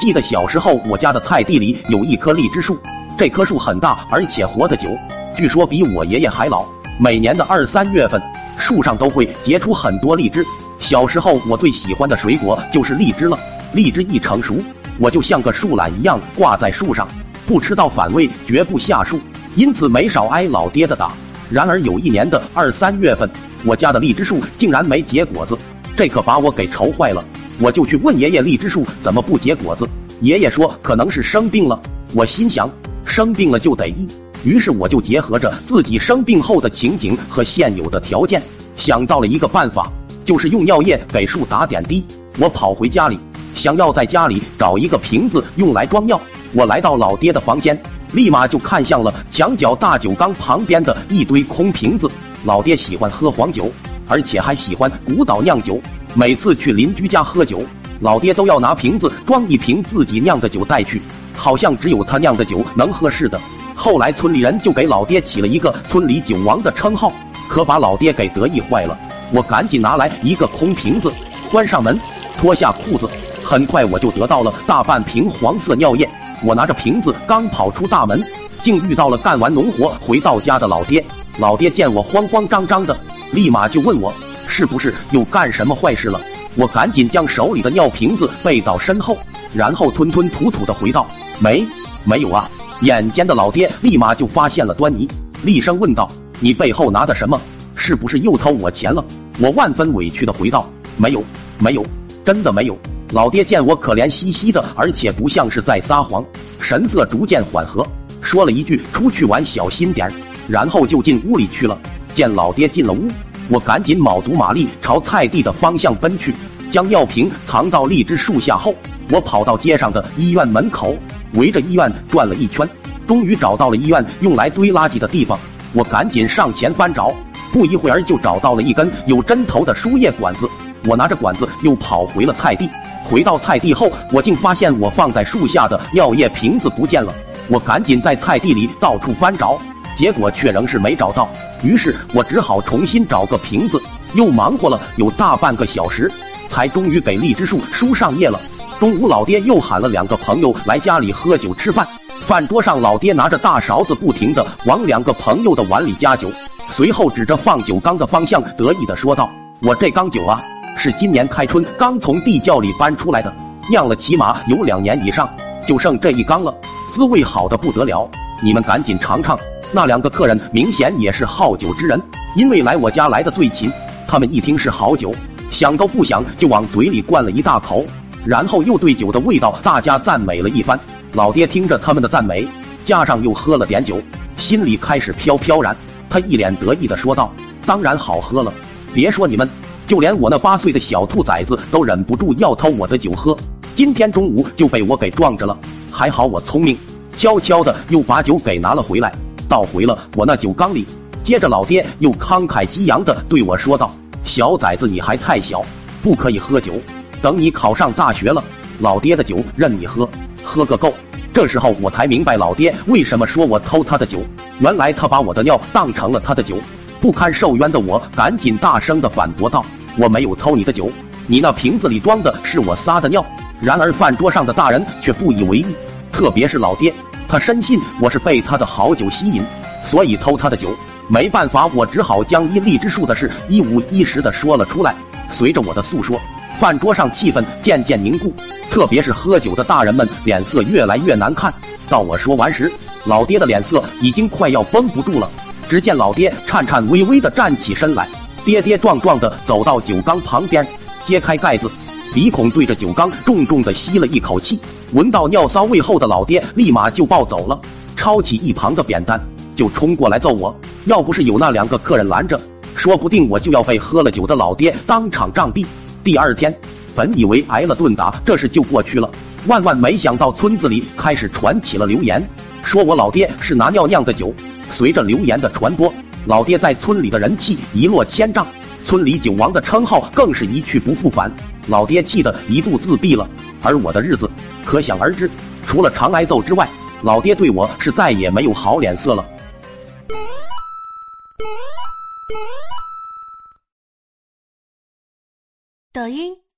记得小时候我家的菜地里有一棵荔枝树，这棵树很大，而且活得久，据说比我爷爷还老。每年的二三月份，树上都会结出很多荔枝。小时候我最喜欢的水果就是荔枝了。荔枝一成熟，我就像个树懒一样挂在树上，不吃到反胃绝不下树，因此没少挨老爹的打。然而有一年的二三月份，我家的荔枝树竟然没结果子，这可把我给愁坏了。我就去问爷爷，荔枝树怎么不结果子？爷爷说可能是生病了。我心想，生病了就得医。于是我就结合着自己生病后的情景和现有的条件，想到了一个办法，就是用尿液给树打点滴。我跑回家里，想要在家里找一个瓶子用来装药。我来到老爹的房间，立马就看向了墙角大酒缸旁边的一堆空瓶子。老爹喜欢喝黄酒，而且还喜欢古岛酿酒。每次去邻居家喝酒，老爹都要拿瓶子装一瓶自己酿的酒带去，好像只有他酿的酒能喝似的。后来村里人就给老爹起了一个“村里酒王”的称号，可把老爹给得意坏了。我赶紧拿来一个空瓶子，关上门，脱下裤子，很快我就得到了大半瓶黄色尿液。我拿着瓶子刚跑出大门，竟遇到了干完农活回到家的老爹。老爹见我慌慌张张的，立马就问我是不是又干什么坏事了。我赶紧将手里的尿瓶子背到身后，然后吞吞吐吐的回道：“没，没有啊。”眼尖的老爹立马就发现了端倪，厉声问道：“你背后拿的什么？是不是又偷我钱了？”我万分委屈的回道：“没有，没有，真的没有。”老爹见我可怜兮兮的，而且不像是在撒谎，神色逐渐缓和，说了一句：“出去玩小心点。”然后就进屋里去了。见老爹进了屋，我赶紧卯足马力朝菜地的方向奔去，将药瓶藏到荔枝树下后，我跑到街上的医院门口。围着医院转了一圈，终于找到了医院用来堆垃圾的地方。我赶紧上前翻找，不一会儿就找到了一根有针头的输液管子。我拿着管子又跑回了菜地。回到菜地后，我竟发现我放在树下的尿液瓶子不见了。我赶紧在菜地里到处翻找，结果却仍是没找到。于是我只好重新找个瓶子，又忙活了有大半个小时，才终于给荔枝树输上液了。中午，老爹又喊了两个朋友来家里喝酒吃饭。饭桌上，老爹拿着大勺子，不停的往两个朋友的碗里加酒，随后指着放酒缸的方向，得意的说道：“我这缸酒啊，是今年开春刚从地窖里搬出来的，酿了起码有两年以上，就剩这一缸了，滋味好的不得了。你们赶紧尝尝。”那两个客人明显也是好酒之人，因为来我家来的最勤，他们一听是好酒，想都不想就往嘴里灌了一大口。然后又对酒的味道大加赞美了一番。老爹听着他们的赞美，加上又喝了点酒，心里开始飘飘然。他一脸得意的说道：“当然好喝了，别说你们，就连我那八岁的小兔崽子都忍不住要偷我的酒喝。今天中午就被我给撞着了，还好我聪明，悄悄的又把酒给拿了回来，倒回了我那酒缸里。接着老爹又慷慨激昂的对我说道：‘小崽子，你还太小，不可以喝酒。’”等你考上大学了，老爹的酒任你喝，喝个够。这时候我才明白老爹为什么说我偷他的酒，原来他把我的尿当成了他的酒。不堪受冤的我赶紧大声的反驳道：“我没有偷你的酒，你那瓶子里装的是我撒的尿。”然而饭桌上的大人却不以为意，特别是老爹，他深信我是被他的好酒吸引，所以偷他的酒。没办法，我只好将一荔枝树的事一五一十的说了出来。随着我的诉说。饭桌上气氛渐渐凝固，特别是喝酒的大人们脸色越来越难看。到我说完时，老爹的脸色已经快要绷不住了。只见老爹颤颤巍巍地站起身来，跌跌撞撞地走到酒缸旁边，揭开盖子，鼻孔对着酒缸重重地吸了一口气。闻到尿骚味后的老爹立马就暴走了，抄起一旁的扁担就冲过来揍我。要不是有那两个客人拦着，说不定我就要被喝了酒的老爹当场杖毙。第二天，本以为挨了顿打，这事就过去了。万万没想到，村子里开始传起了流言，说我老爹是拿尿酿的酒。随着流言的传播，老爹在村里的人气一落千丈，村里九王的称号更是一去不复返。老爹气得一度自闭了，而我的日子可想而知。除了常挨揍之外，老爹对我是再也没有好脸色了。抖音。